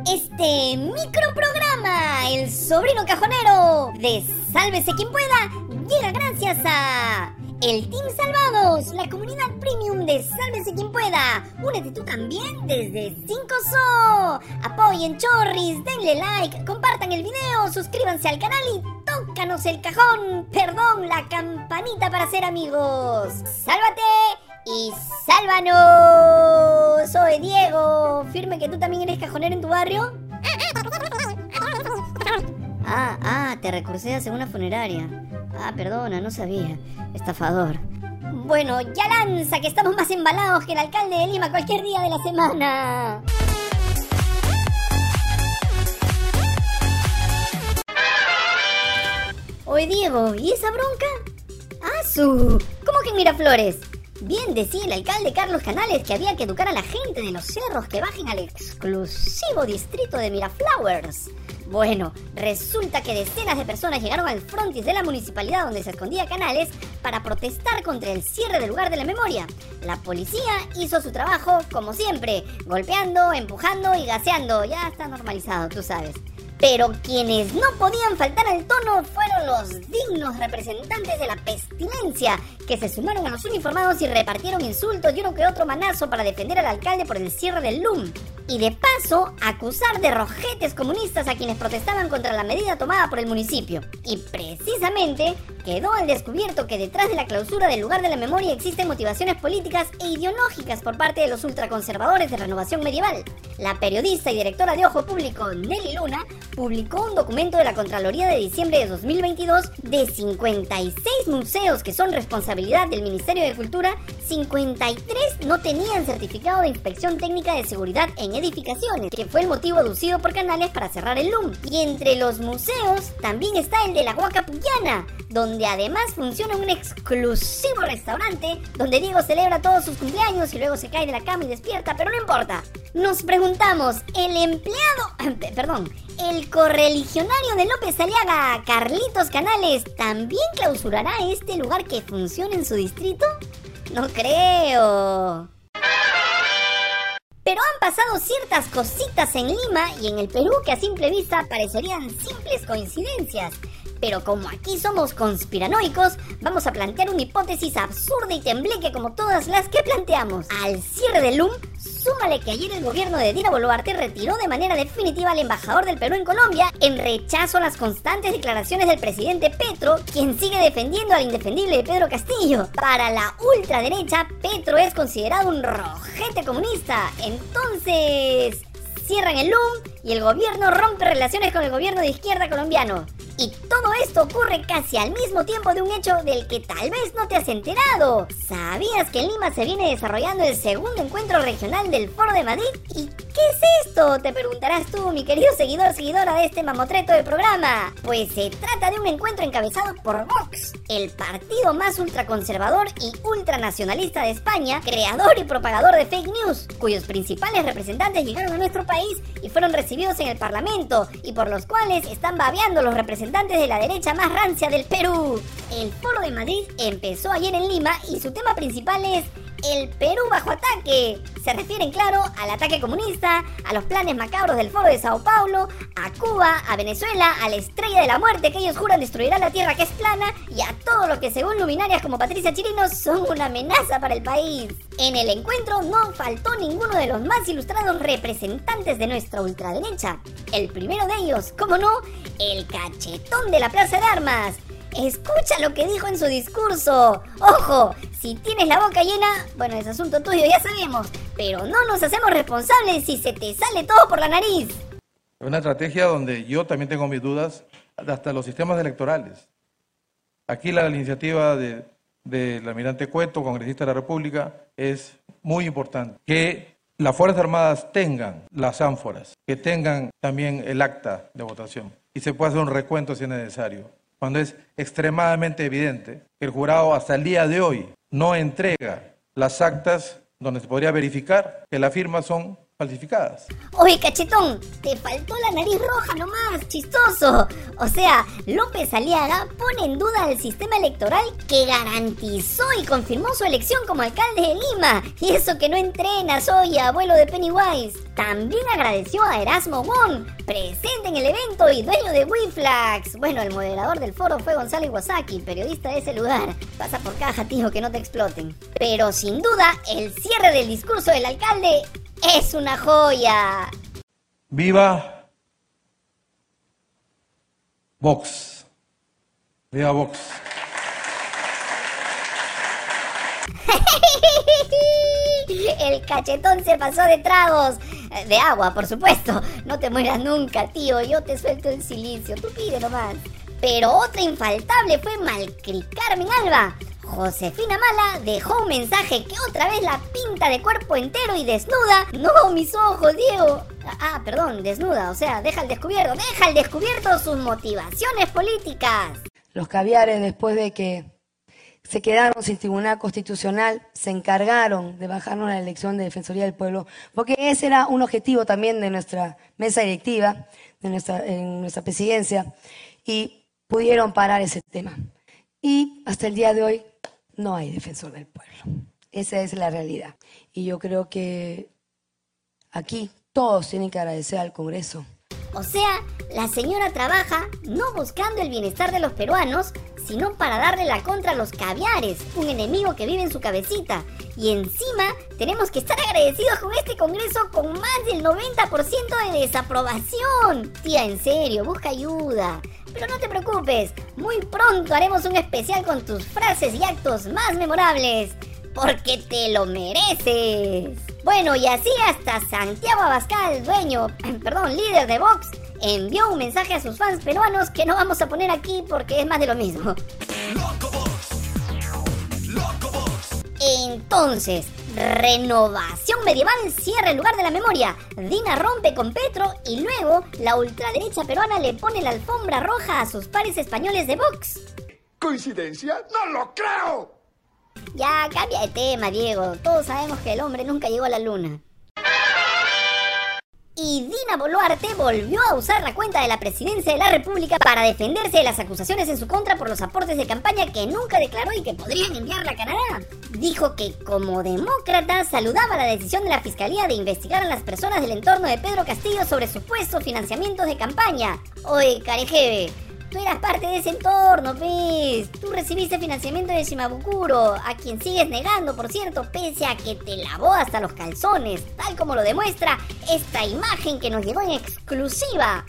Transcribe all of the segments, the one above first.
Este microprograma, El Sobrino Cajonero, de Sálvese quien pueda, llega gracias a el Team Salvados, la comunidad premium de Sálvese quien pueda. Únete tú también desde 5SO. Apoyen Chorris, denle like, compartan el video, suscríbanse al canal y tócanos el cajón, perdón, la campanita para ser amigos. ¡Sálvate! Y sálvanos. Soy Diego. Firme que tú también eres cajonero en tu barrio. Ah, ah, te recurseas en una funeraria. Ah, perdona, no sabía. Estafador. Bueno, ya lanza, que estamos más embalados que el alcalde de Lima cualquier día de la semana. Oye, Diego, ¿y esa bronca? ¡Ah, su! ¿Cómo que en Miraflores? Bien decía el alcalde Carlos Canales que había que educar a la gente de los cerros que bajen al exclusivo distrito de Miraflowers. Bueno, resulta que decenas de personas llegaron al frontis de la municipalidad donde se escondía Canales para protestar contra el cierre del lugar de la memoria. La policía hizo su trabajo como siempre, golpeando, empujando y gaseando. Ya está normalizado, tú sabes. Pero quienes no podían faltar al tono fueron los dignos representantes de la pestilencia, que se sumaron a los uniformados y repartieron insultos y uno que otro manazo para defender al alcalde por el cierre del LUM. Y de paso, acusar de rojetes comunistas a quienes protestaban contra la medida tomada por el municipio. Y precisamente quedó al descubierto que detrás de la clausura del lugar de la memoria existen motivaciones políticas e ideológicas por parte de los ultraconservadores de renovación medieval. La periodista y directora de Ojo Público Nelly Luna publicó un documento de la Contraloría de diciembre de 2022 de 56 museos que son responsabilidad del Ministerio de Cultura, 53 no tenían certificado de inspección técnica de seguridad en que fue el motivo aducido por Canales para cerrar el LUM. Y entre los museos también está el de la Huaca Puyana, donde además funciona un exclusivo restaurante donde Diego celebra todos sus cumpleaños y luego se cae de la cama y despierta, pero no importa. Nos preguntamos, ¿el empleado, perdón, el correligionario de López Aliaga, Carlitos Canales, también clausurará este lugar que funciona en su distrito? No creo. Pero han pasado ciertas cositas en Lima y en el Perú que a simple vista parecerían simples coincidencias. Pero como aquí somos conspiranoicos, vamos a plantear una hipótesis absurda y tembleque como todas las que planteamos. Al cierre del LUM, súmale que ayer el gobierno de Dina Boluarte retiró de manera definitiva al embajador del Perú en Colombia en rechazo a las constantes declaraciones del presidente Petro, quien sigue defendiendo al indefendible de Pedro Castillo. Para la ultraderecha, Petro es considerado un rojete comunista. Entonces, cierran el LUM y el gobierno rompe relaciones con el gobierno de izquierda colombiano. Y todo esto ocurre casi al mismo tiempo de un hecho del que tal vez no te has enterado. ¿Sabías que en Lima se viene desarrollando el segundo encuentro regional del Foro de Madrid? ¿Y qué es esto? Te preguntarás tú, mi querido seguidor, seguidora de este mamotreto del programa. Pues se trata de un encuentro encabezado por Vox, el partido más ultraconservador y ultranacionalista de España, creador y propagador de fake news, cuyos principales representantes llegaron a nuestro país y fueron recibidos en el Parlamento y por los cuales están babeando los representantes de la derecha más rancia del Perú. El Foro de Madrid empezó ayer en Lima y su tema principal es el Perú bajo ataque. Se refieren, claro, al ataque comunista, a los planes macabros del Foro de Sao Paulo, a Cuba, a Venezuela, a la estrella de la muerte que ellos juran destruirá la tierra que es plana y a todo lo que según luminarias como Patricia Chirino son una amenaza para el país. En el encuentro no faltó ninguno de los más ilustrados representantes de nuestra ultraderecha. El primero de ellos, como no, el cachetón de la Plaza de Armas. Escucha lo que dijo en su discurso. Ojo, si tienes la boca llena, bueno, es asunto tuyo, ya sabemos. Pero no nos hacemos responsables si se te sale todo por la nariz. Una estrategia donde yo también tengo mis dudas, hasta los sistemas electorales. Aquí la iniciativa de, del almirante Cueto, congresista de la República, es muy importante. Que las Fuerzas Armadas tengan las ánforas, que tengan también el acta de votación y se puede hacer un recuento si es necesario. Cuando es extremadamente evidente que el jurado hasta el día de hoy no entrega las actas donde se podría verificar que las firmas son falsificadas. Oye, cachetón, te faltó la nariz roja nomás, chistoso. O sea, López Aliaga pone en duda el sistema electoral que garantizó y confirmó su elección como alcalde de Lima. Y eso que no entrena, soy abuelo de Pennywise. También agradeció a Erasmo Wong, presente en el evento y dueño de Wiflax. Bueno, el moderador del foro fue Gonzalo Iwasaki, periodista de ese lugar. Pasa por caja, tío, que no te exploten. Pero sin duda, el cierre del discurso del alcalde es una joya. Viva Vox. Viva Vox. El cachetón se pasó de tragos. De agua, por supuesto. No te mueras nunca, tío. Yo te suelto el silicio. Tú pide nomás. Pero otra infaltable fue Malcri Carmen Alba. Josefina Mala dejó un mensaje que otra vez la pinta de cuerpo entero y desnuda. No, mis ojos, Diego. Ah, perdón, desnuda, o sea, deja al descubierto, deja al descubierto sus motivaciones políticas. Los caviares, después de que se quedaron sin tribunal constitucional, se encargaron de bajarnos la elección de Defensoría del Pueblo, porque ese era un objetivo también de nuestra mesa directiva, de nuestra, en nuestra presidencia, y pudieron parar ese tema. Y hasta el día de hoy no hay defensor del pueblo. Esa es la realidad. Y yo creo que aquí todos tienen que agradecer al Congreso. O sea, la señora trabaja no buscando el bienestar de los peruanos, sino para darle la contra a los caviares, un enemigo que vive en su cabecita. Y encima tenemos que estar agradecidos con este Congreso con más del 90% de desaprobación. Tía, en serio, busca ayuda. Pero no te preocupes, muy pronto haremos un especial con tus frases y actos más memorables, porque te lo mereces. Bueno, y así hasta Santiago Abascal, dueño, perdón, líder de Vox, envió un mensaje a sus fans peruanos que no vamos a poner aquí porque es más de lo mismo. Entonces, Renovación Medieval cierra el lugar de la memoria. Dina rompe con Petro y luego la ultraderecha peruana le pone la alfombra roja a sus pares españoles de Vox. ¿Coincidencia? ¡No lo creo! Ya, cambia de tema, Diego. Todos sabemos que el hombre nunca llegó a la luna. Y Dina Boluarte volvió a usar la cuenta de la presidencia de la República para defenderse de las acusaciones en su contra por los aportes de campaña que nunca declaró y que podrían enviarla a Canadá. Dijo que como demócrata saludaba la decisión de la Fiscalía de investigar a las personas del entorno de Pedro Castillo sobre supuestos financiamientos de campaña. Oye, Carejeve, Tú eras parte de ese entorno, ¿ves? Tú recibiste financiamiento de Shimabukuro, a quien sigues negando, por cierto, pese a que te lavó hasta los calzones, tal como lo demuestra esta imagen que nos llegó en exclusiva.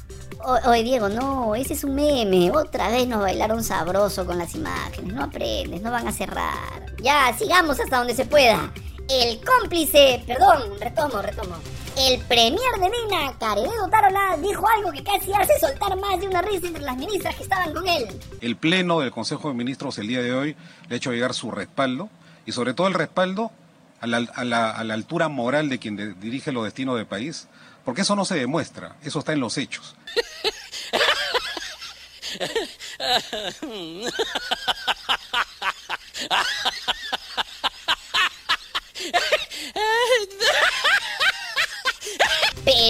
oye, Diego, no, ese es un meme. Otra vez nos bailaron sabroso con las imágenes. No aprendes, no van a cerrar. Ya, sigamos hasta donde se pueda. El cómplice, perdón, retomo, retomo. El premier de Dina, Caredo Tarola, dijo algo que casi hace soltar más de una risa entre las ministras que estaban con él. El pleno del Consejo de Ministros el día de hoy le ha hecho llegar su respaldo y sobre todo el respaldo a la, a la, a la altura moral de quien dirige los destinos del país, porque eso no se demuestra, eso está en los hechos.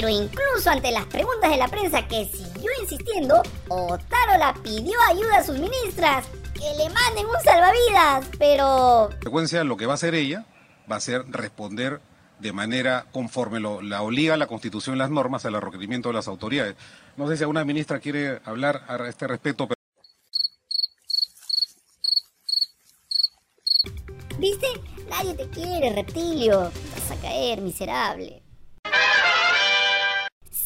Pero incluso ante las preguntas de la prensa que siguió insistiendo, Otaro la pidió ayuda a sus ministras, que le manden un salvavidas, pero... En consecuencia, lo que va a hacer ella va a ser responder de manera conforme lo, la obliga la Constitución y las normas al requerimiento de las autoridades. No sé si alguna ministra quiere hablar a este respecto. Pero... ¿Viste? Nadie te quiere, reptilio. Vas a caer, miserable.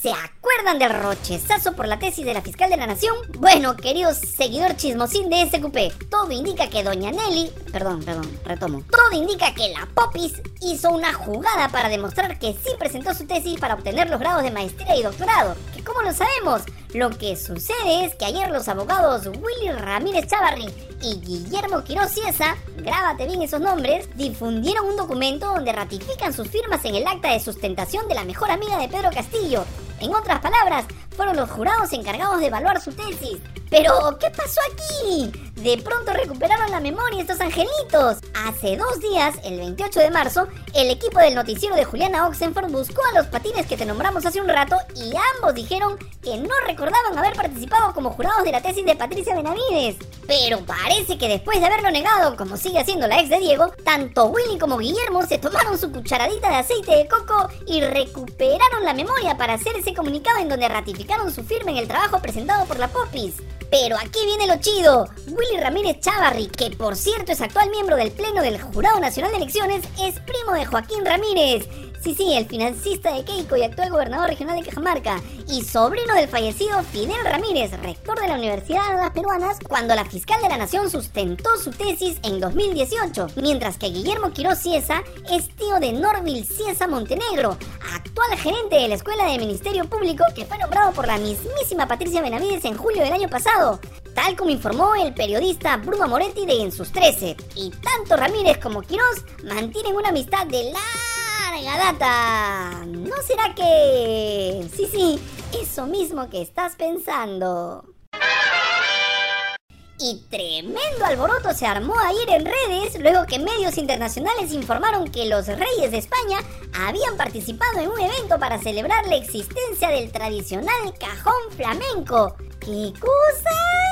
¿Se acuerdan del rochezazo por la tesis de la fiscal de la nación? Bueno, queridos seguidor chismosín de SQP, todo indica que doña Nelly, perdón, perdón, retomo, todo indica que la Popis hizo una jugada para demostrar que sí presentó su tesis para obtener los grados de maestría y doctorado. ¿Que cómo lo sabemos? Lo que sucede es que ayer los abogados Willy Ramírez Chavarri y Guillermo Quiroz Ciesa, grábate bien esos nombres, difundieron un documento donde ratifican sus firmas en el acta de sustentación de la mejor amiga de Pedro Castillo, en otras palabras, fueron los jurados encargados de evaluar su tesis. Pero, ¿qué pasó aquí? De pronto recuperaron la memoria estos angelitos. Hace dos días, el 28 de marzo, el equipo del noticiero de Juliana Oxenford buscó a los patines que te nombramos hace un rato y ambos dijeron que no recordaban haber participado como jurados de la tesis de Patricia Benavides. Pero parece que después de haberlo negado, como sigue haciendo la ex de Diego, tanto Willy como Guillermo se tomaron su cucharadita de aceite de coco y recuperaron la memoria para hacer ese comunicado en donde ratificaron su firma en el trabajo presentado por la Popis. Pero aquí viene lo chido. Willy Ramírez Chavarri, que por cierto es actual miembro del Pleno del Jurado Nacional de Elecciones, es primo de Joaquín Ramírez. Sí, sí, el financista de Keiko y actual gobernador regional de Cajamarca. Y sobrino del fallecido Fidel Ramírez, rector de la Universidad de las Peruanas, cuando la fiscal de la Nación sustentó su tesis en 2018. Mientras que Guillermo Quiroz Ciesa es tío de Norville Ciesa Montenegro, actual gerente de la Escuela de Ministerio Público que fue nombrado por la mismísima Patricia Benavides en julio del año pasado. Tal como informó el periodista Bruno Moretti de En sus 13. Y tanto Ramírez como Quiroz mantienen una amistad de la data. ¿No será que... Sí, sí, eso mismo que estás pensando. Y tremendo alboroto se armó ayer en redes luego que medios internacionales informaron que los reyes de España habían participado en un evento para celebrar la existencia del tradicional cajón flamenco. ¿Qué cosa?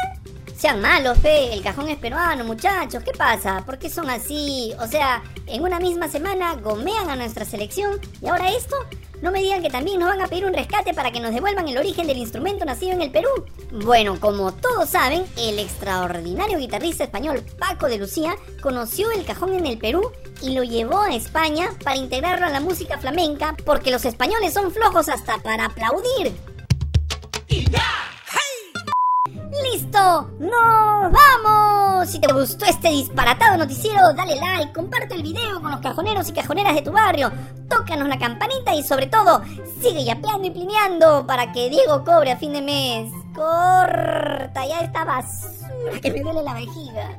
Sean malos, fe, el cajón es peruano, muchachos, ¿qué pasa? ¿Por qué son así? O sea, en una misma semana gomean a nuestra selección y ahora esto. No me digan que también nos van a pedir un rescate para que nos devuelvan el origen del instrumento nacido en el Perú. Bueno, como todos saben, el extraordinario guitarrista español Paco de Lucía conoció el cajón en el Perú y lo llevó a España para integrarlo a la música flamenca porque los españoles son flojos hasta para aplaudir. ¡Nos vamos! Si te gustó este disparatado noticiero, dale like, comparte el video con los cajoneros y cajoneras de tu barrio, tócanos la campanita y sobre todo, sigue yapeando y plineando para que Diego cobre a fin de mes. Corta ya esta basura que me duele la vejiga.